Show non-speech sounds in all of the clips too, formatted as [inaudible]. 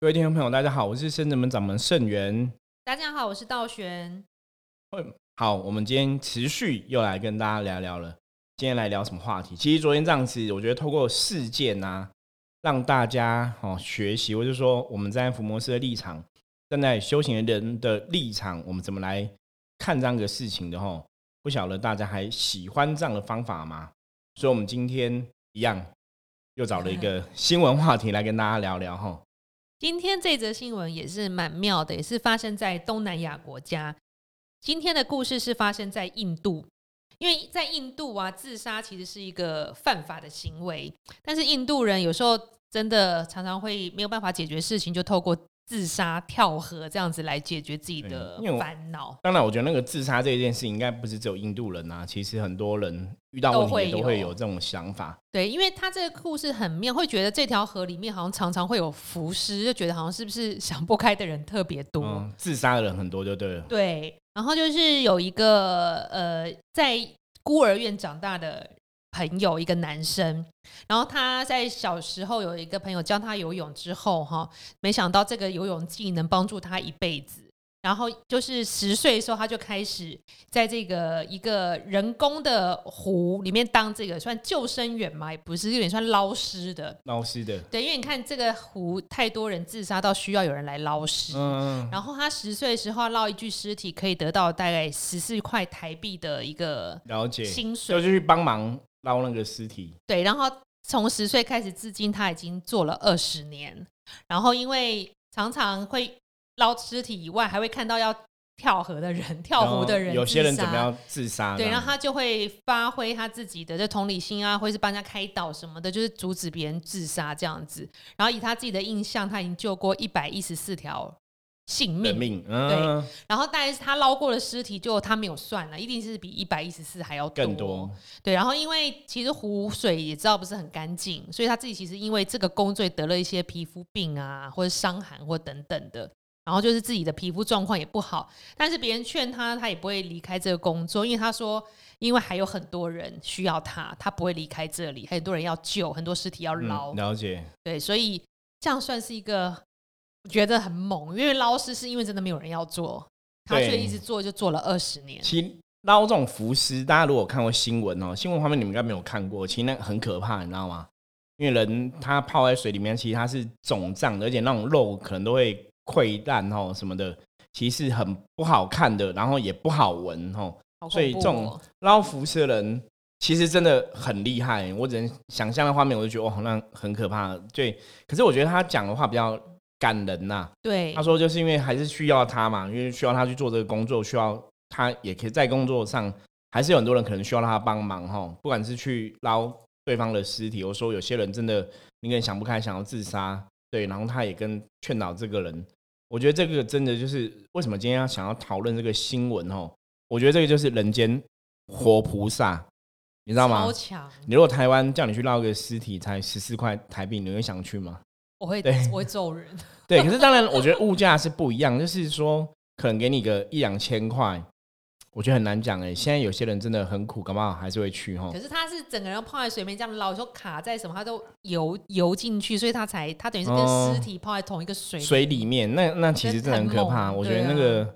各位听众朋友，大家好，我是圣人门掌门盛元。大家好，我是道玄。好，我们今天持续又来跟大家聊聊了。今天来聊什么话题？其实昨天这样子，我觉得透过事件啊，让大家哦学习，或者说我们在伏魔师的立场，站在修行人的立场，我们怎么来看这样的事情的吼？不晓得大家还喜欢这样的方法吗？所以，我们今天一样又找了一个 [laughs] 新闻话题来跟大家聊聊哈。今天这则新闻也是蛮妙的，也是发生在东南亚国家。今天的故事是发生在印度，因为在印度啊，自杀其实是一个犯法的行为，但是印度人有时候真的常常会没有办法解决事情，就透过。自杀跳河这样子来解决自己的烦恼。当然，我觉得那个自杀这件事应该不是只有印度人啊，其实很多人遇到问题都会有这种想法。对，因为他这个故事很妙，会觉得这条河里面好像常常会有浮尸，就觉得好像是不是想不开的人特别多，自杀的人很多就对了。对，然后就是有一个呃，在孤儿院长大的。朋友一个男生，然后他在小时候有一个朋友教他游泳之后，哈，没想到这个游泳技能帮助他一辈子。然后就是十岁的时候，他就开始在这个一个人工的湖里面当这个算救生员嘛，也不是有点算捞尸的。捞尸的，对，因为你看这个湖太多人自杀到需要有人来捞尸。嗯。然后他十岁的时候捞一具尸体，可以得到大概十四块台币的一个了解薪水，就去帮忙。捞那个尸体，对，然后从十岁开始至今，他已经做了二十年。然后因为常常会捞尸体以外，还会看到要跳河的人、[laughs] 跳湖的人，有些人怎么样自杀？对，然后他就会发挥他自己的这同理心啊，或是帮人家开导什么的，就是阻止别人自杀这样子。然后以他自己的印象，他已经救过一百一十四条。性命，对，然后但是他捞过的尸体就他没有算了，一定是比一百一十四还要更多。对，然后因为其实湖水也知道不是很干净，所以他自己其实因为这个工作得了一些皮肤病啊，或者伤寒或等等的，然后就是自己的皮肤状况也不好。但是别人劝他，他也不会离开这个工作，因为他说，因为还有很多人需要他，他不会离开这里，很多人要救，很多尸体要捞。了解，对，所以这样算是一个。觉得很猛，因为捞尸是因为真的没有人要做，他却一直做，就做了二十年。其实捞这种浮尸，大家如果看过新闻哦，新闻画面你们应该没有看过，其实那很可怕，你知道吗？因为人他泡在水里面，其实他是肿胀的，而且那种肉可能都会溃烂哦什么的，其实很不好看的，然后也不好闻哦。所以这种捞浮尸的人其实真的很厉害，我只能想象的画面，我就觉得哇，那很可怕。对，可是我觉得他讲的话比较。感人呐，对，他说就是因为还是需要他嘛，因为需要他去做这个工作，需要他也可以在工作上，还是有很多人可能需要他帮忙哈，不管是去捞对方的尸体，我说有些人真的你可能想不开，想要自杀，对，然后他也跟劝导这个人，我觉得这个真的就是为什么今天要想要讨论这个新闻哦，我觉得这个就是人间活菩萨，你知道吗？超强！你如果台湾叫你去捞个尸体才十四块台币，你会想去吗？我会，我会揍人。对，可是当然，我觉得物价是不一样，就是说，可能给你个一两千块，我觉得很难讲哎。现在有些人真的很苦，搞不好还是会去哈。可是他是整个人泡在水面这样老，说卡在什么，他都游游进去，所以他才他等于是跟尸体泡在同一个水水里面。那那其实真的很可怕。我觉得那个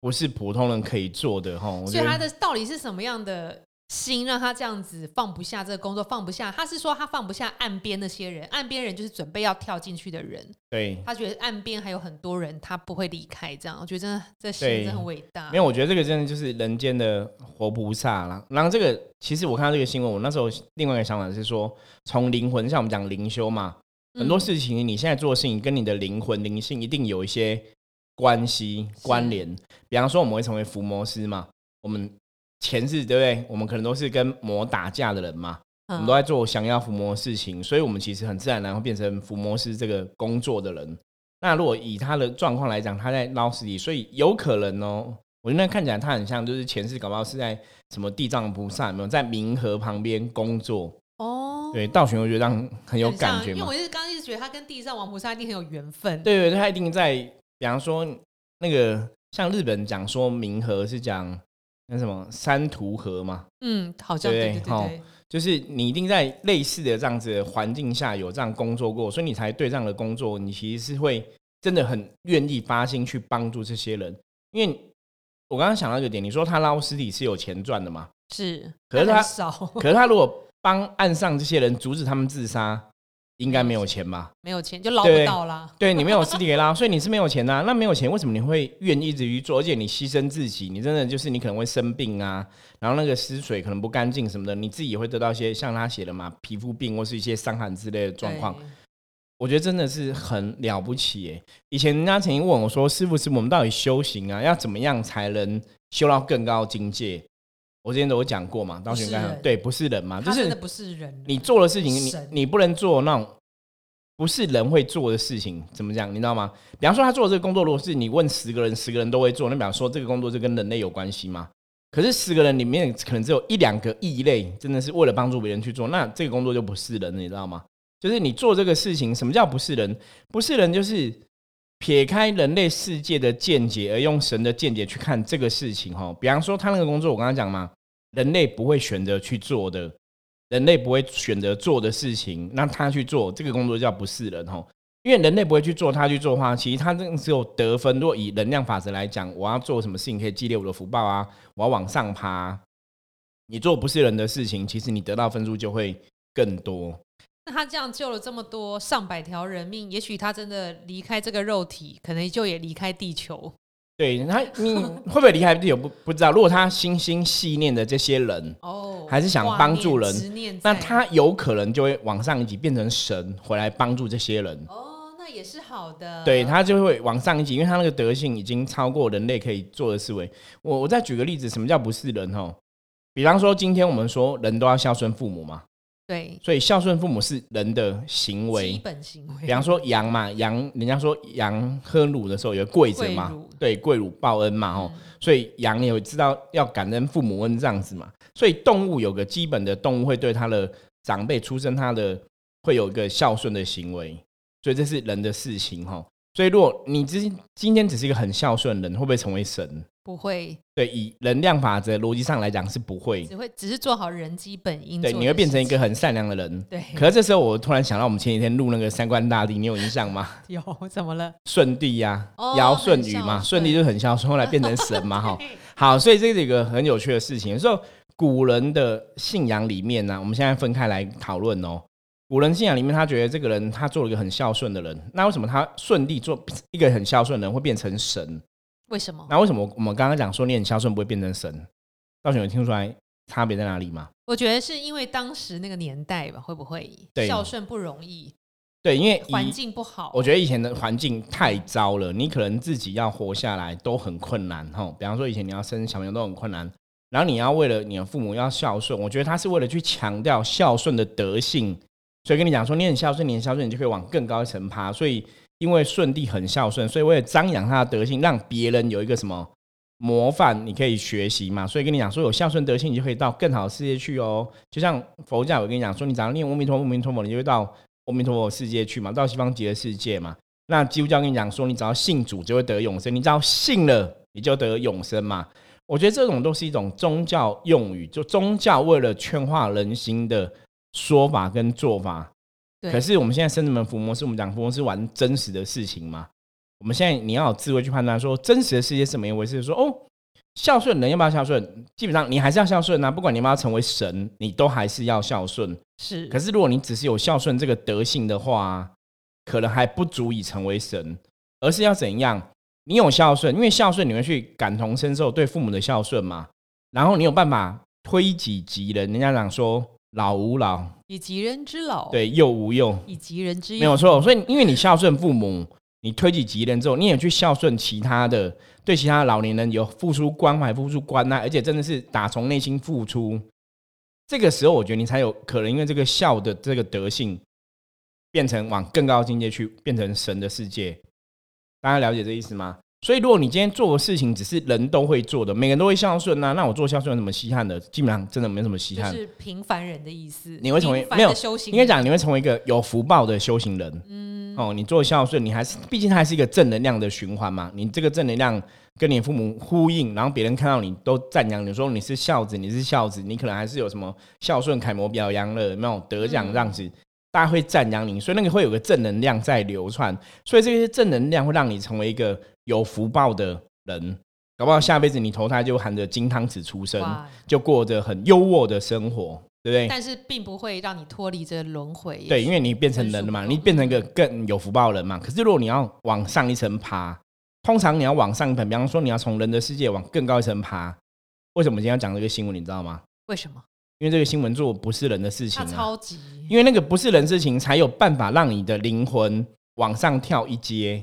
不是普通人可以做的哈。所以他的到底是什么样的？心让他这样子放不下这个工作，放不下。他是说他放不下岸边那些人，岸边人就是准备要跳进去的人。对，他觉得岸边还有很多人，他不会离开。这样，我觉得真的这心真的很伟大。没有，我觉得这个真的就是人间的活菩萨了。然后这个其实我看到这个新闻，我那时候另外一个想法是说，从灵魂，像我们讲灵修嘛，很多事情你现在做的事情跟你的灵魂灵性一定有一些关系关联。比方说，我们会成为伏魔师嘛，我们。前世对不对？我们可能都是跟魔打架的人嘛，我们都在做想要伏魔的事情，所以我们其实很自然然后变成伏魔师这个工作的人。那如果以他的状况来讲，他在捞尸体，所以有可能哦，我觉得看起来他很像，就是前世搞不好是在什么地藏菩萨有没有在冥河旁边工作哦。对，道玄我觉得这样很有感觉，因为我是刚刚一直觉得他跟地藏王菩萨一定很有缘分。对对，他一定在，比方说那个像日本讲说冥河是讲。那什么三途河嘛，嗯，好像对对对对齁对，就是你一定在类似的这样子的环境下有这样工作过，所以你才对这样的工作，你其实是会真的很愿意发心去帮助这些人。因为我刚刚想到一个点，你说他捞尸体是有钱赚的嘛？是，可是他可是他如果帮岸上这些人阻止他们自杀，应该没有钱吧？没有钱就捞不到啦。对你没有尸体可以拉，[laughs] 所以你是没有钱的啊、那没有钱，为什么你会愿意一直去做？而且你牺牲自己，你真的就是你可能会生病啊，然后那个湿水可能不干净什么的，你自己也会得到一些像他写的嘛，皮肤病或是一些伤寒之类的状况。我觉得真的是很了不起耶！以前人家曾经问我说：“师傅，师傅，我们到底修行啊，要怎么样才能修到更高境界？”我之前都有讲过嘛，道玄刚不是人对，不是人嘛，就是真的不是人，你做的事情，你你不能做那种不是人会做的事情，怎么讲？你知道吗？比方说，他做的这个工作，如果是你问十个人，十个人都会做，那比方说这个工作就跟人类有关系吗？可是十个人里面可能只有一两个异类，真的是为了帮助别人去做，那这个工作就不是人，你知道吗？就是你做这个事情，什么叫不是人？不是人就是撇开人类世界的见解，而用神的见解去看这个事情。哈，比方说他那个工作，我刚刚讲嘛，人类不会选择去做的，人类不会选择做的事情，那他去做这个工作叫不是人哈。因为人类不会去做，他去做的话，其实他这个只有得分。如果以能量法则来讲，我要做什么事情可以积累我的福报啊，我要往上爬、你做不是人的事情，其实你得到分数就会更多。那他这样救了这么多上百条人命，也许他真的离开这个肉体，可能就也离开地球。对他，你 [laughs] 会不会离开地球不不知道。如果他心心细念的这些人，哦，还是想帮助人那他有可能就会往上一级变成神，回来帮助这些人。哦，那也是好的。对他就会往上一级，因为他那个德性已经超过人类可以做的思维。我我再举个例子，什么叫不是人哦？比方说，今天我们说人都要孝顺父母嘛，对所以孝顺父母是人的行基为。本行为。比方说羊嘛，羊人家说羊喝乳的时候有跪着嘛对，跪乳报恩嘛，哦，嗯所以羊也会知道要感恩父母恩这样子嘛。所以动物有个基本的动物会对它的长辈出生，它的会有一个孝顺的行为，所以这是人的事情哈。所以如果你今今天只是一个很孝顺的人，会不会成为神？不会，对，以能量法则逻辑上来讲是不会。只会只是做好人基本应做对，你会变成一个很善良的人。对。可是这时候我突然想到，我们前几天录那个三观大帝，你有印象吗？[laughs] 有怎么了？舜帝呀哦，尧舜禹嘛，舜帝就很孝顺，后来变成神嘛，[laughs] 哈。好，所以这是一个很有趣的事情。所以古人的信仰里面呢、我们现在分开来讨论哦。古人信仰里面，他觉得这个人他做了一个很孝顺的人，那为什么他顺利做一个很孝顺的人会变成神？为什么？那为什么我们刚刚讲说你很孝顺不会变成神？道玄有听出来差别在哪里吗？我觉得是因为当时那个年代吧，会不会孝顺不容易，对，因为环境不好？我觉得以前的环境太糟了，你可能自己要活下来都很困难哈。比方说以前你要生小朋友都很困难，然后你要为了你的父母要孝顺，我觉得他是为了去强调孝顺的德性，所以跟你讲说你很孝顺，你很孝顺，你就可以往更高一层爬。所以因为舜帝很孝顺，所以为了张扬他的德性，让别人有一个什么模范，你可以学习嘛。所以跟你讲说有孝顺德性，你就可以到更好的世界去哦。就像佛教，我跟你讲说，你只要念阿弥陀佛，阿弥陀佛，你就会到阿弥陀佛世界去嘛，到西方极乐世界嘛。那基督教跟你讲说，你只要信主就会得永生，你只要信了你就得永生嘛。我觉得这种都是一种宗教用语，就宗教为了劝化人心的说法跟做法。对可是我们现在生人们伏魔是我们讲伏魔是玩真实的事情嘛？我们现在你要有智慧去判断说真实的世界是怎么一回事。说哦，孝顺人要不要孝顺？基本上你还是要孝顺啊，不管你要不要成为神，你都还是要孝顺。是，可是如果你只是有孝顺这个德性的话，可能还不足以成为神，而是要怎样？你有孝顺，因为孝顺你会去感同身受对父母的孝顺嘛，然后你有办法推己及人。人家讲说老吾老，以及人之老，，对，幼吾幼，以及人之幼，没有错。所以因为你孝顺父母，你推己及人之后，你也去孝顺其他的，对其他老年人有付出关怀、付出关爱，而且真的是打从内心付出。这个时候，我觉得你才有可能因为这个孝的这个德性，变成往更高境界去，变成神的世界。大家了解这意思吗？所以，如果你今天做的事情只是人都会做的，每个人都会孝顺呐、那我做孝顺有什么稀罕的？基本上真的没什么稀罕。就是平凡人的意思。你会成为没有修行，应该，讲你会成为一个有福报的修行人。嗯，哦，你做孝顺，你还是毕竟它还是一个正能量的循环嘛。你这个正能量跟你父母呼应，然后别人看到你都赞扬你说你是孝子，你是孝子，你可能还是有什么孝顺楷模表扬了，没有得奖这样子，大家会赞扬你，所以那个会有个正能量在流窜，所以这些正能量会让你成为一个有福报的人，搞不好下辈子你投胎就含着金汤匙出生，就过着很优渥的生活。对不对？但是并不会让你脱离这个轮回。对，因为你变成人了嘛，你变成一个更有福报人嘛。可是如果你要往上一层爬，通常你要往上一层，比方说你要从人的世界往更高一层爬。为什么今天要讲这个新闻？你知道吗？为什么？因为这个新闻做不是人的事情，超级。因为那个不是人事情，才有办法让你的灵魂往上跳一阶。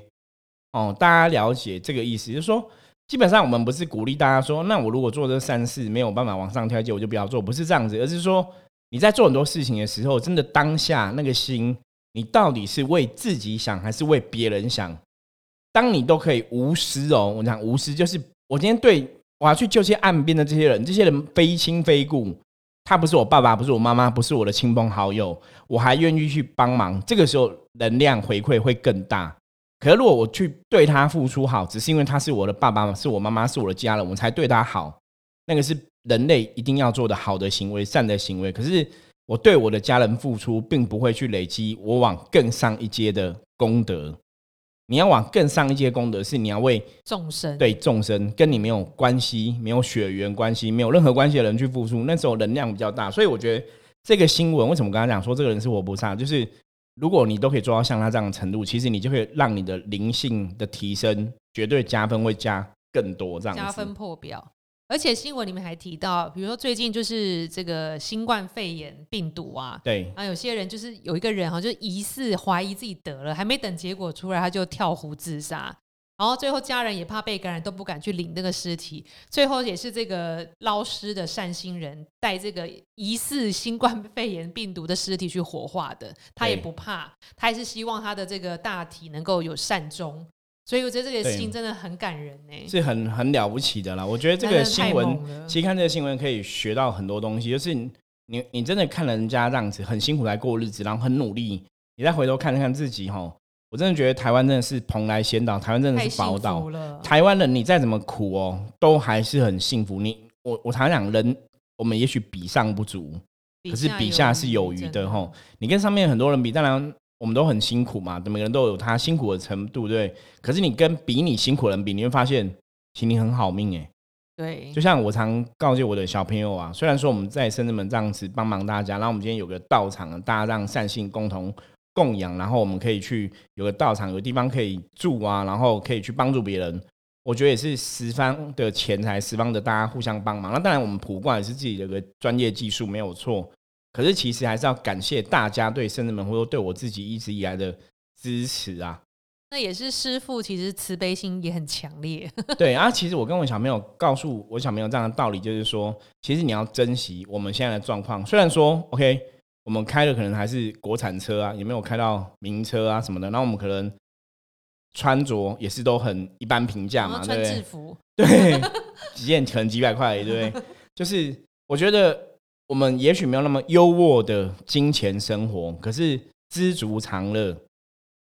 哦，大家了解这个意思，就是说。基本上我们不是鼓励大家说，那我如果做这三事没有办法往上跳一阶，我就不要做，不是这样子，而是说你在做很多事情的时候，真的当下那个心，你到底是为自己想还是为别人想？当你都可以无私哦，我讲无私就是我今天对我要去救些岸边的这些人，这些人非亲非故，他不是我爸爸，不是我妈妈，不是我的亲朋好友，我还愿意去帮忙，这个时候能量回馈会更大。可是，如果我去对他付出好，只是因为他是我的爸爸，是我妈妈，是我的家人，我才对他好，那个是人类一定要做的好的行为、善的行为。可是，我对我的家人付出，并不会去累积我往更上一阶的功德。你要往更上一阶功德，是你要为众生，对众生跟你没有关系、没有血缘关系、没有任何关系的人去付出，那时候能量比较大。所以，我觉得这个新闻为什么刚才讲说这个人是活菩萨，就是。如果你都可以做到像他这样的程度，其实你就会让你的灵性的提升绝对加分，会加更多这样加分破表。而且新闻里面还提到，比如说最近就是这个新冠肺炎病毒啊，对，啊有些人就是有一个人哈，就疑似怀疑自己得了，还没等结果出来，他就跳湖自杀。然后最后家人也怕被感染，都不敢去领那个尸体。最后也是这个捞尸的善心人带这个疑似新冠肺炎病毒的尸体去火化的，他也不怕，他还是希望他的这个大体能够有善终。所以我觉得这个心真的很感人呢，是很很了不起的啦。我觉得这个新闻，其实看这个新闻可以学到很多东西，就是你你真的看人家这样子很辛苦来过日子，然后很努力，你再回头看看自己哈。我真的觉得台湾真的是蓬莱仙岛，台湾真的是宝岛。台湾人你再怎么苦哦，都还是很幸福。你我我常讲，人我们也许比上不足，可是比下是有余的吼。你跟上面很多人比，当然我们都很辛苦嘛，每个人都有他辛苦的程度，对。可是你跟比你辛苦的人比，你会发现，其实你很好命哎。对，就像我常告诫我的小朋友啊，虽然说我们在深圳门这样子帮忙大家，然后我们今天有个道场，大家让善信共同。供养，然后我们可以去有个道场，有个地方可以住啊，然后可以去帮助别人。我觉得也是十方的钱财，十方的大家互相帮忙。那当然，我们普卦也是自己的个专业技术，没有错。可是其实还是要感谢大家对圣人们，或者对我自己一直以来的支持啊。那也是师傅，其实慈悲心也很强烈。[laughs] 对啊，其实我跟我小朋友告诉我小朋友这样的道理，就是说，其实你要珍惜我们现在的状况。虽然说，OK。我们开的可能还是国产车啊，也没有开到名车啊什么的。那我们可能穿着也是都很一般平价嘛，对不对？制服对，几件可能几百块，对不对？就是我觉得我们也许没有那么优渥的金钱生活，可是知足常乐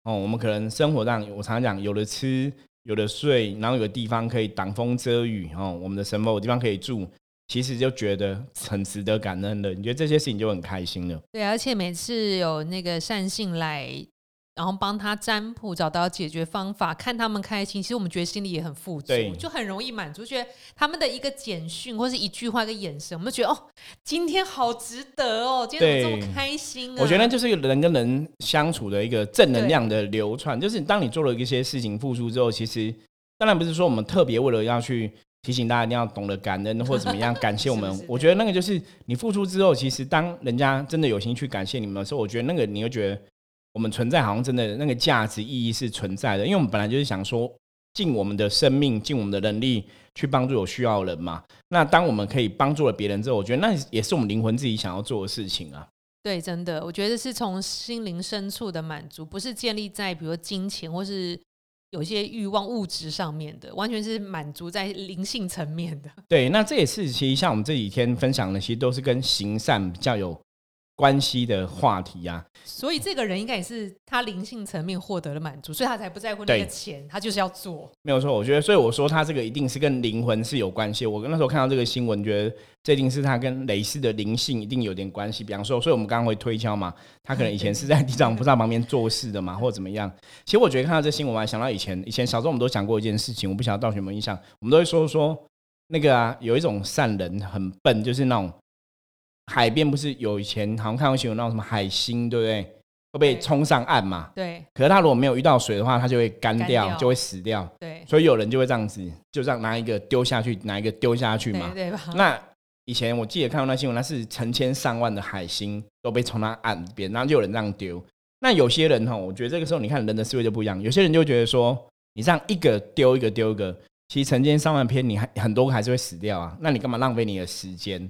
哦。我们可能生活上，我常常讲，有的吃，有的睡，然后有个地方可以挡风遮雨哦。我们的什么地方可以住？其实就觉得很值得感恩的，你觉得这些事情就很开心了。对，而且每次有那个善信来，然后帮他占卜，找到解决方法，看他们开心，其实我们觉得心里也很富足，就很容易满足。觉得他们的一个简讯或是一句话、一个眼神，我们就觉得哦，今天好值得哦，今天怎么这么开心？我觉得就是人跟人相处的一个正能量的流窜，就是当你做了一些事情付出之后，其实当然不是说我们特别为了要去。提醒大家一定要懂得感恩或者怎么样感谢我们。[laughs] 我觉得那个就是你付出之后，其实当人家真的有心去感谢你们的时候，我觉得那个你会觉得我们存在好像真的那个价值意义是存在的。因为我们本来就是想说尽我们的生命、尽我们的能力去帮助有需要的人嘛。那当我们可以帮助了别人之后，我觉得那也是我们灵魂自己想要做的事情啊。对，真的，我觉得是从心灵深处的满足，不是建立在比如金钱或是。有一些欲望物质上面的，完全是满足在灵性层面的。对，那这也是其实像我们这几天分享的，其实都是跟行善比较有关系的话题啊。所以这个人应该也是他灵性层面获得了满足，所以他才不在乎那个钱，他就是要做。没有错，我觉得，所以我说他这个一定是跟灵魂是有关系。我那时候看到这个新闻，觉得这一定是他跟雷氏的灵性一定有点关系。比方说，所以我们刚刚会推敲嘛，他可能以前是在地藏菩萨旁边做事的嘛，或者怎么样。其实我觉得看到这新闻，我还想到以前，以前小时候我们都讲过一件事情，我不晓得道学有没有印象，我们都会说说那个啊，有一种善人很笨，就是那种海边不是有以前好像看过新闻那种什么海星，对不对？会被对冲上岸嘛？对可是它如果没有遇到水的话，它就会干掉，就会死掉。对所以有人就会这样子，就这样拿一个丢下去，拿一个丢下去嘛对。对吧？那以前我记得看到那新闻，那是成千上万的海星都被冲到岸边，然后就有人这样丢。那有些人哈，我觉得这个时候你看人的思维就不一样，有些人就会觉得说，你这样一个丢一个丢一个，其实成千上万篇，你还很多个还是会死掉啊，那你干嘛浪费你的时间？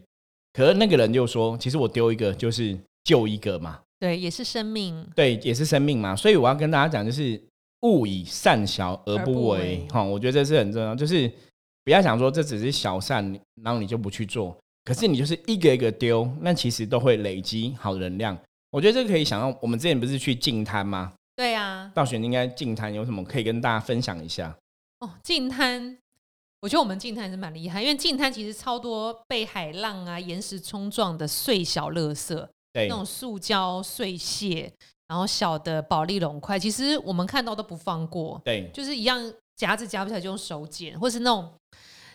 可是那个人就说，其实我丢一个就是救一个嘛，对，也是生命。对，也是生命嘛，所以我要跟大家讲，就是勿以善小而而不不为为，哈，我觉得这是很重要，就是不要想说这只是小善，然后你就不去做，可是你就是一个一个丢，那其实都会累积好能量。我觉得这个可以想到，我们之前不是去净滩吗？对啊，道玄应该净滩有什么可以跟大家分享一下？哦，净滩，我觉得我们净滩是蛮厉害，因为净滩其实超多被海浪啊、岩石冲撞的碎小垃圾，对那种塑胶碎屑，然后小的保利龙块，其实我们看到都不放过，对就是一样夹子夹不起来就用手剪，或是那种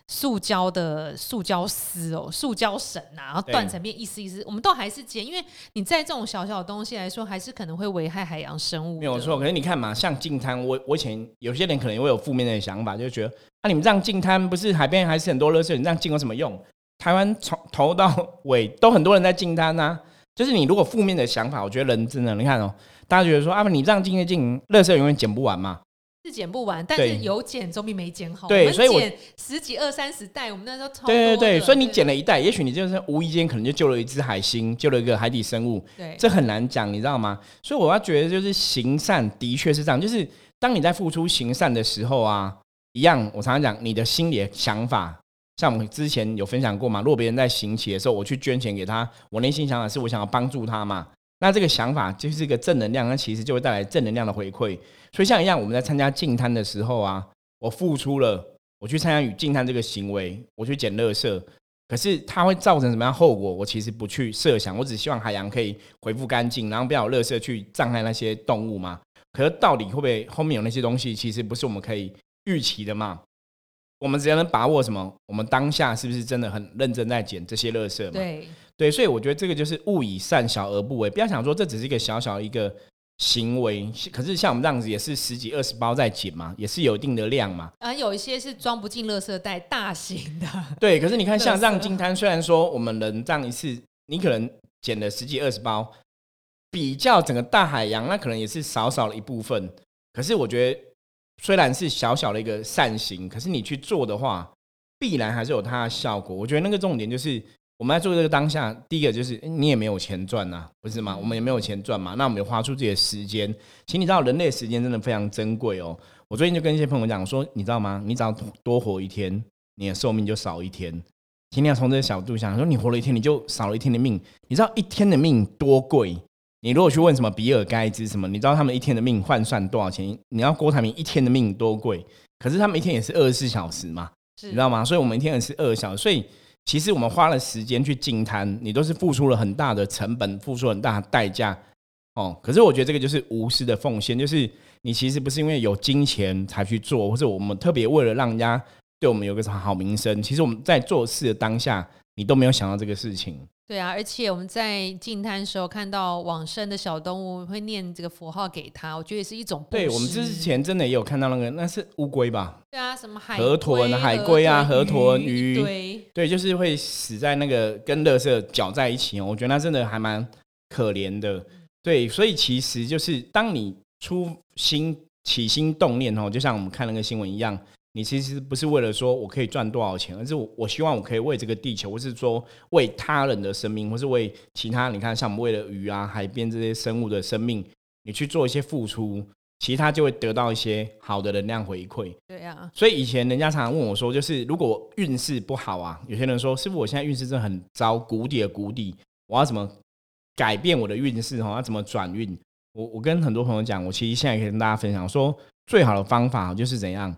塑胶的塑胶丝哦，塑胶绳啊，然后断成片一丝一丝，我们都还是剪，因为你在这种小小的东西来说，还是可能会危害海洋生物。没有错。可是你看嘛，像净滩，我我以前有些人可能会有负面的想法，就觉得啊，你们这样进滩不是海边还是很多垃圾，你这样进有什么用？台湾从头到尾都很多人在进滩呐。[laughs] 就是你如果负面的想法，我觉得人真的，你看哦，大家觉得说啊，你这样进一进，垃圾永远捡不完嘛。是捡不完，但是有捡总比没捡好。对所以我我们剪十几、二三十袋，我们那时候超对对对，所以你捡了一袋，也许你就是无意间可能就救了一只海星，救了一个海底生物，对这很难讲，你知道吗？所以我要觉得就是行善的确是这样，就是当你在付出行善的时候啊，一样，我常常讲你的心里的想法，像我们之前有分享过嘛，如果别人在行乞的时候，我去捐钱给他，我内心想法是我想要帮助他嘛，那这个想法就是一个正能量，那其实就会带来正能量的回馈。所以像一样，我们在参加净滩的时候啊，我付出了，我去参加与净滩这个行为，我去捡垃圾。可是它会造成什么样后果？我其实不去设想，我只希望海洋可以恢复干净，然后不要有垃圾去障碍那些动物嘛。可是到底会不会后面有那些东西，其实不是我们可以预期的嘛？我们只要能把握什么？我们当下是不是真的很认真在捡这些垃圾嘛？对对，所以我觉得这个就是勿以善小而不为，不要想说这只是一个小小的一个行为，可是像我们这样子也是十几二十包在捡嘛，也是有一定的量嘛。啊，有一些是装不进垃圾袋，大型的，对，可是你看 [laughs] 像这样垃圾金滩，虽然说我们人这样一次，你可能捡了十几二十包，比较整个大海洋，那可能也是少少的一部分。可是我觉得虽然是小小的一个善行，可是你去做的话，必然还是有它的效果。我觉得那个重点就是我们在做这个当下，第一个就是你也没有钱赚呐，不是吗？我们也没有钱赚嘛，那我们也花出自己的时间。其实你知道，人类时间真的非常珍贵哦。我最近就跟一些朋友讲说，你知道吗？你只要多活一天，你的寿命就少一天。请你要从这个角度想，说你活了一天，你就少了一天的命。你知道一天的命多贵？你如果去问什么比尔盖茨什么，你知道他们一天的命换算多少钱？你要郭台铭一天的命多贵？可是他们一天也是二十四小时嘛，你知道吗？所以我们一天也是二小时，所以其实我们花了时间去净滩，你都是付出了很大的成本，付出很大的代价哦。可是我觉得这个就是无私的奉献，就是你其实不是因为有金钱才去做，或者我们特别为了让人家对我们有个好名声，其实我们在做事的当下，你都没有想到这个事情。对啊，而且我们在净滩的时候看到往生的小动物会念这个符号给他，我觉得也是一种布对我们之前真的也有看到那个，那是乌龟吧？对啊，什么海河豚海龟啊河豚鱼，鱼对对，就是会死在那个跟垃圾搅在一起哦。我觉得那真的还蛮可怜的。对，所以其实就是当你出心起心动念哦，就像我们看那个新闻一样，你其实不是为了说我可以赚多少钱，而是我我希望我可以为这个地球，或是说为他人的生命，或是为其他你看像我们为了鱼啊、海边这些生物的生命，你去做一些付出，其实它就会得到一些好的能量回馈。对啊，所以以前人家常常问我说，就是如果运势不好啊，有些人说师傅，我现在运势真的很糟，谷底的谷底，我要怎么改变我的运势哈，要怎么转运？我我跟很多朋友讲，我其实现在可以跟大家分享说，最好的方法就是怎样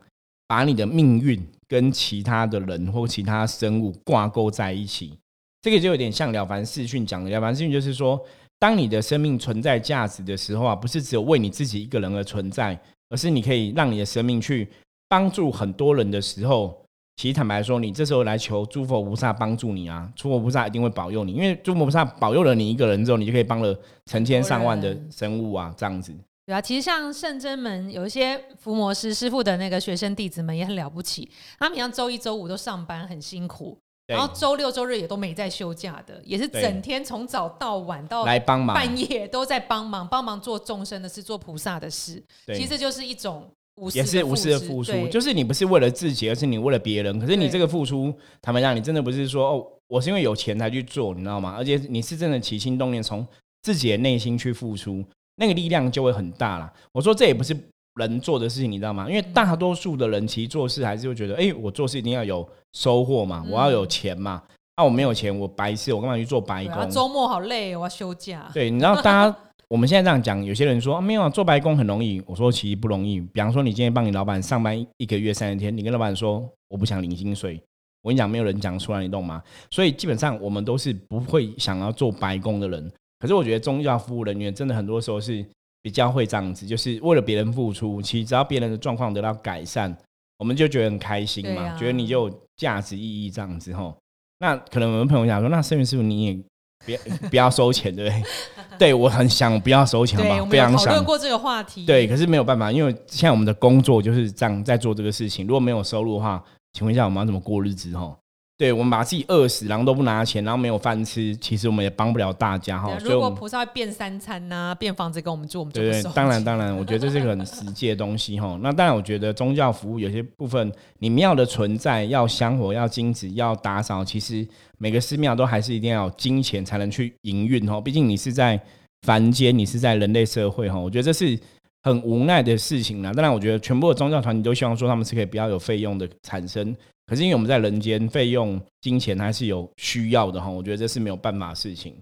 把你的命运跟其他的人或其他生物挂钩在一起。这个就有点像了凡四训讲的，了凡四训就是说，当你的生命存在价值的时候啊，不是只有为你自己一个人而存在，而是你可以让你的生命去帮助很多人的时候。其实坦白说，你这时候来求诸佛菩萨帮助你啊，诸佛菩萨一定会保佑你，因为诸佛菩萨保佑了你一个人之后，你就可以帮了成千上万的生物啊，这样子。对啊，其实像圣真门有一些伏魔师师傅的那个学生弟子们也很了不起，他们像周一周五都上班很辛苦，然后周六周日也都没在休假的，也是整天从早到晚到来帮忙，半夜都在帮忙帮忙做众生的事，做菩萨的事。其实就是一种。也是无私的付出，就是你不是为了自己，而是你为了别人。可是你这个付出，坦白讲，你真的不是说哦，我是因为有钱才去做，你知道吗？而且你是真的起心动念，从自己的内心去付出，那个力量就会很大了。我说这也不是人做的事情，你知道吗？因为大多数的人其实做事还是会觉得，哎，我做事一定要有收获嘛，我要有钱嘛。那我没有钱，我白痴，我干嘛去做白工？周末好累，我要休假。对，你知道大家。我们现在这样讲，有些人说没有啊，做白工很容易。我说其实不容易。比方说，你今天帮你老板上班一个月三十天，你跟老板说我不想领薪水，我跟你讲，没有人讲出来，你懂吗？所以基本上我们都是不会想要做白工的人。可是我觉得宗教服务人员真的很多时候是比较会这样子，就是为了别人付出。其实只要别人的状况得到改善，我们就觉得很开心嘛，觉得你就有价值意义这样子吼。那可能我们朋友想说，那圣元师傅你也。别不要收钱，对不对？[laughs] 对我很想不要收钱吧，非常想。讨论过这个话题，对，可是没有办法，因为现在我们的工作就是这样在做这个事情。如果没有收入的话，请问一下，我们要怎么过日子？哈。对我们把自己饿死，然后都不拿钱，然后没有饭吃，其实我们也帮不了大家哈。如果菩萨会变三餐呐，变房子给我们住，我们就对对，当然当然，我觉得这是一个很实际的东西哈。那当然，我觉得宗教服务有些部分，你庙的存在要香火、要金子、要打扫，其实每个寺庙都还是一定要有金钱才能去营运哈。毕竟你是在凡间，你是在人类社会哈。我觉得这是很无奈的事情啦。当然，我觉得全部的宗教团体都希望说他们是可以不要有费用的产生。可是因为我们在人间，费用金钱还是有需要的哈，我觉得这是没有办法的事情。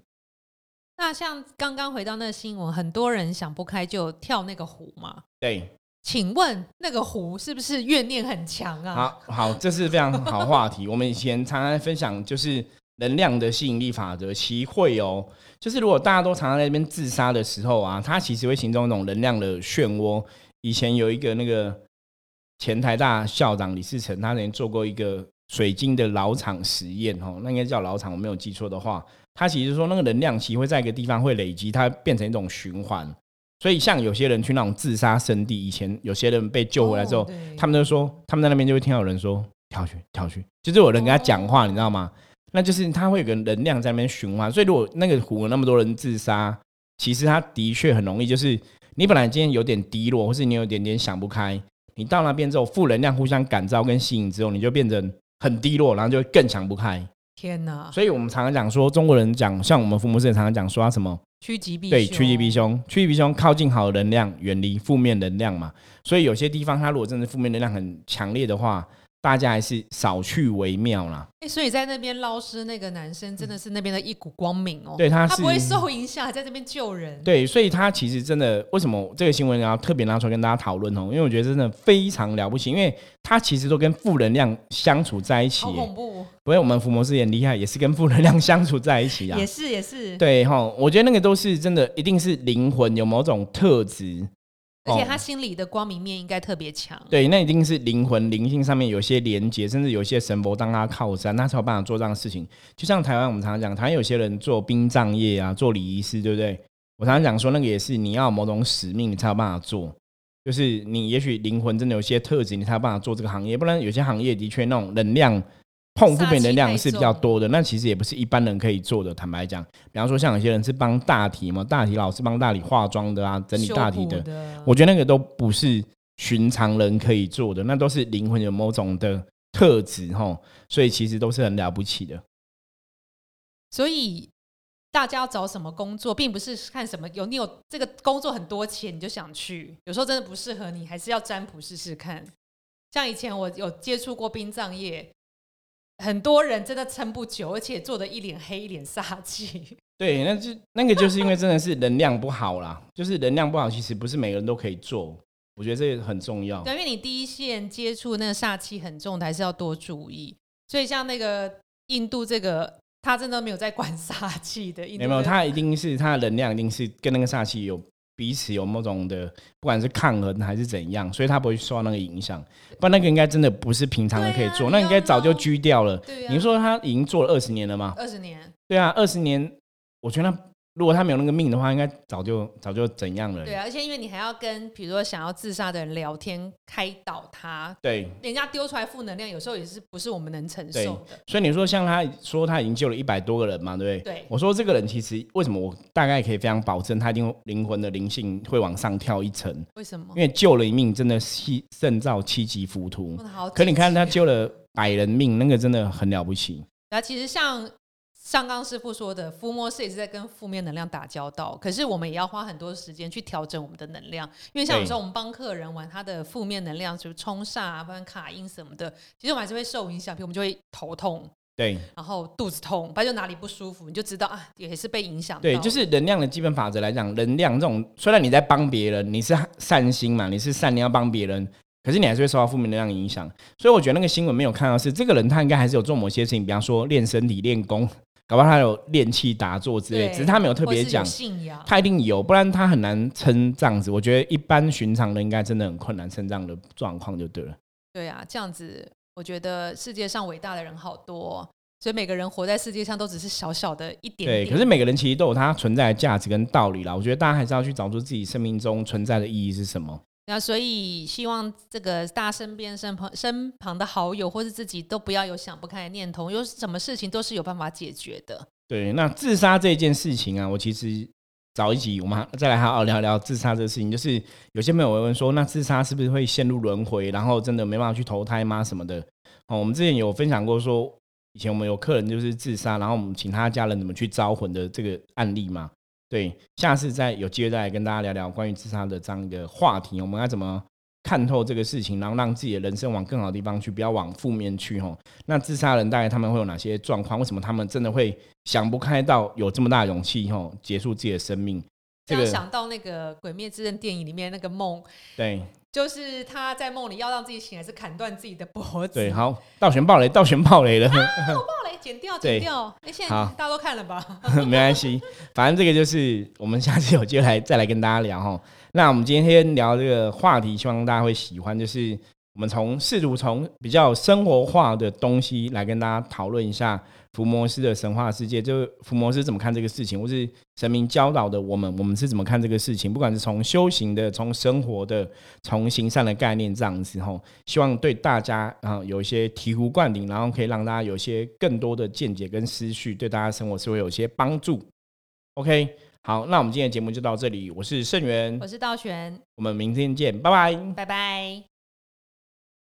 那像刚刚回到那个新闻，很多人想不开就跳那个湖嘛。对，请问那个湖是不是怨念很强啊？好，好，这是非常好话题。我们以前常常分享，就是能量的吸引力法则，其会哦，就是如果大家都常常在那边自杀的时候啊，它其实会形成一种能量的漩涡。以前有一个那个。前台大校长李世成，他曾经做过一个水晶的老厂实验，哦，那应该叫老厂，我没有记错的话，他其实说那个能量其实会在一个地方会累积，它变成一种循环。所以像有些人去那种自杀圣地，以前有些人被救回来之后，他们就说他们在那边就会听到有人说跳去跳去，就是有人跟他讲话，你知道吗？那就是他会有个能量在那边循环。所以如果那个湖有那么多人自杀，其实他的确很容易，就是你本来今天有点低落，或是你有点点想不开。你到那边之后，负能量互相感召跟吸引之后，你就变成很低落，然后就会更想不开。天哪！所以我们常常讲说，中国人讲，像我们父母是常常讲说什么趋吉避对趋吉避凶，趋吉避凶，靠近好能量，远离负面能量嘛。所以有些地方，它如果真的负面能量很强烈的话。大家还是少去为妙啦。哎，所以在那边捞尸那个男生真的是那边的一股光明哦。对，他他不会受影响，在这边救人。对，所以他其实真的，为什么这个新闻要特别拿出来跟大家讨论哦？因为我觉得真的非常了不起，因为他其实都跟负能量相处在一起。好恐怖！不过我们福摩斯也厉害，也是跟负能量相处在一起啊。也是也是。对哈，我觉得那个都是真的，一定是灵魂有某种特质。而且他心里的光明面应该特别强，对，那一定是灵魂灵性上面有些连接，甚至有些神佛当他靠山，他才有办法做这样的事情。就像台湾，我们常常讲，台湾有些人做殡葬业啊，做礼仪师，对不对？我常常讲说，那个也是你要某种使命，你才有办法做。就是你也许灵魂真的有些特质，你才有办法做这个行业，不然有些行业的确那种能量。碰负面能量是比较多的，那其实也不是一般人可以做的。坦白讲，比方说像有些人是帮大体嘛，大体老师帮大体化妆的啊，整理大体的，我觉得那个都不是寻常人可以做的，那都是灵魂有某种的特质哈，所以其实都是很了不起的。所以大家要找什么工作，并不是看什么有你有这个工作很多钱你就想去，有时候真的不适合你，还是要占卜试试看。像以前我有接触过殡葬业。很多人真的撑不久，而且做的一脸黑，一脸煞气。[laughs] 对，那就那个就是因为真的是能量不好啦，就是能量不好，其实不是每个人都可以做。我觉得这个很重要。对，因为你第一线接触那个煞气很重的，还是要多注意。所以像那个印度这个，他真的没有在管煞气的。没有，他一定是他的能量一定是跟那个煞气有彼此有某种的，不管是抗衡还是怎样，所以他不会受到那个影响。不然那个应该真的不是平常人可以做，那应该早就拘掉了。你说他已经做了二十年了吗？二十年。对啊，二十年，我觉得。如果他没有那个命的话，应该早就早就怎样了。对啊，而且因为你还要跟比如说想要自杀的人聊天，开导他。对，人家丢出来负能量，有时候也是不是我们能承受的。所以你说像他说他已经救了一百多个人嘛，对不对？对。我说这个人其实为什么我大概可以非常保证他一定灵魂的灵性会往上跳一层？为什么？因为救了一命，真的七胜造七级浮屠。可你看他救了百人命，那个真的很了不起。然后其实像。上刚师傅说的，伏魔师也是在跟负面能量打交道，可是我们也要花很多时间去调整我们的能量，因为像有时候我们帮客人玩他的负面能量，就是冲煞啊，不然卡音什么的，其实我们还是会受影响，比如我们就会头痛，对，然后肚子痛，反正就哪里不舒服，你就知道啊，也是被影响。对，就是能量的基本法则来讲，能量这种虽然你在帮别人，你是善心嘛，你是善良要帮别人，可是你还是会受到负面能量影响。所以我觉得那个新闻没有看到是这个人，他应该还是有做某些事情，比方说练身体、练功。搞不好他有练气打坐之类，只是他没有特别讲，他一定有，不然他很难撑这样子。我觉得一般寻常人应该真的很困难撑这样的状况就对了。对啊，这样子，我觉得世界上伟大的人好多，所以每个人活在世界上都只是小小的一点。对，可是每个人其实都有他存在的价值跟道理啦。我觉得大家还是要去找出自己生命中存在的意义是什么。那所以希望这个大身边身旁身旁的好友或是自己都不要有想不开的念头，有什么事情都是有办法解决的。对，那自杀这件事情啊，我其实早一集我们再来好好聊聊自杀这个事情。就是有些朋友会问说，那自杀是不是会陷入轮回，然后真的没办法去投胎吗？什么的？哦，我们之前有分享过说，以前我们有客人就是自杀，然后我们请他家人怎么去招魂的这个案例嘛。对，下次再有机会再来跟大家聊聊关于自杀的这样一个话题，我们要怎么看透这个事情，然后让自己的人生往更好的地方去，不要往负面去吼。那自杀人大概他们会有哪些状况？为什么他们真的会想不开到有这么大勇气吼结束自己的生命？这样想到那个《鬼灭之刃》电影里面那个梦，对。就是他在梦里要让自己醒来，是砍断自己的脖子。对，好，倒悬暴雷，[laughs] 倒悬暴雷了。倒暴雷，剪掉，剪掉。哎，现在大家都看了吧？[laughs] 没关系，反正这个就是我们下次有机会来再来跟大家聊哈。那我们今天聊这个话题，希望大家会喜欢，就是我们从试图从比较生活化的东西来跟大家讨论一下。伏魔师的神话世界，就是伏魔师怎么看这个事情，或是神明教导的我们，我们是怎么看这个事情？不管是从修行的、从生活的、从行善的概念这样子，吼，希望对大家啊有一些醍醐灌顶，然后可以让大家有一些更多的见解跟思绪，对大家生活是会有些帮助。OK，好，那我们今天的节目就到这里，我是盛元，我是道玄，我们明天见，拜拜，拜拜。